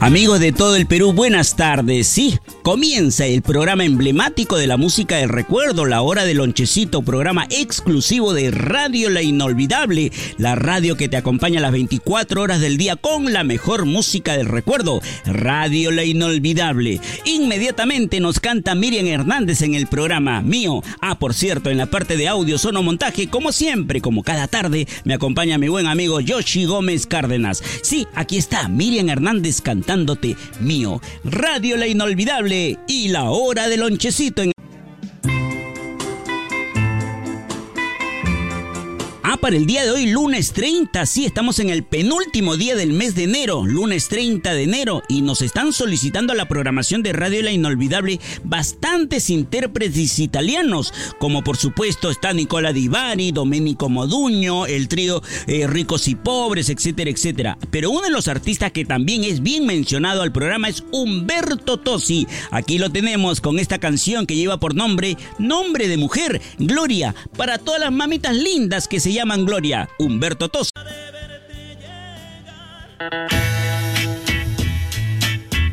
Amigos de todo el Perú, buenas tardes. Sí, comienza el programa emblemático de la música del recuerdo, la hora del lonchecito, programa exclusivo de Radio La Inolvidable, la radio que te acompaña las 24 horas del día con la mejor música del recuerdo, Radio La Inolvidable. Inmediatamente nos canta Miriam Hernández en el programa mío. Ah, por cierto, en la parte de audio, sonomontaje, como siempre, como cada tarde, me acompaña mi buen amigo Yoshi Gómez Cárdenas. Sí, aquí está Miriam Hernández cantando dándote mío. Radio La Inolvidable y la hora del lonchecito en para el día de hoy, lunes 30, sí, estamos en el penúltimo día del mes de enero, lunes 30 de enero, y nos están solicitando la programación de Radio La Inolvidable bastantes intérpretes italianos, como por supuesto está Nicola Di Bari, Domenico Moduño, el trío eh, Ricos y Pobres, etcétera, etcétera. Pero uno de los artistas que también es bien mencionado al programa es Humberto Tosi. Aquí lo tenemos con esta canción que lleva por nombre Nombre de Mujer, Gloria, para todas las mamitas lindas que se llaman Gloria, Humberto Tos.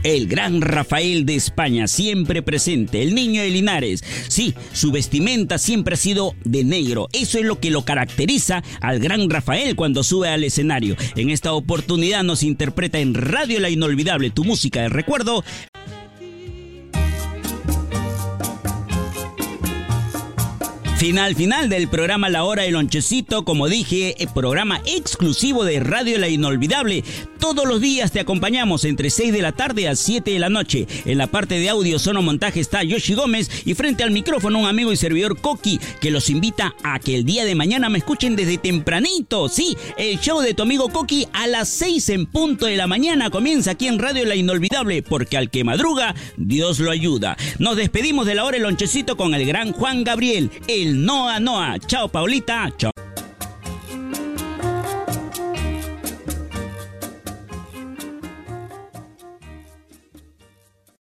El gran Rafael de España, siempre presente, el niño de Linares. Sí, su vestimenta siempre ha sido de negro. Eso es lo que lo caracteriza al gran Rafael cuando sube al escenario. En esta oportunidad nos interpreta en Radio La Inolvidable, tu música de recuerdo, Final, final del programa La Hora del Lonchecito, como dije, el programa exclusivo de Radio La Inolvidable. Todos los días te acompañamos entre 6 de la tarde a 7 de la noche. En la parte de audio sonomontaje está Yoshi Gómez y frente al micrófono un amigo y servidor Coqui que los invita a que el día de mañana me escuchen desde tempranito. Sí, el show de tu amigo Coqui a las 6 en punto de la mañana comienza aquí en Radio La Inolvidable porque al que madruga, Dios lo ayuda. Nos despedimos de la hora del lonchecito con el gran Juan Gabriel, el Noa Noa. Chao, Paulita. Chao.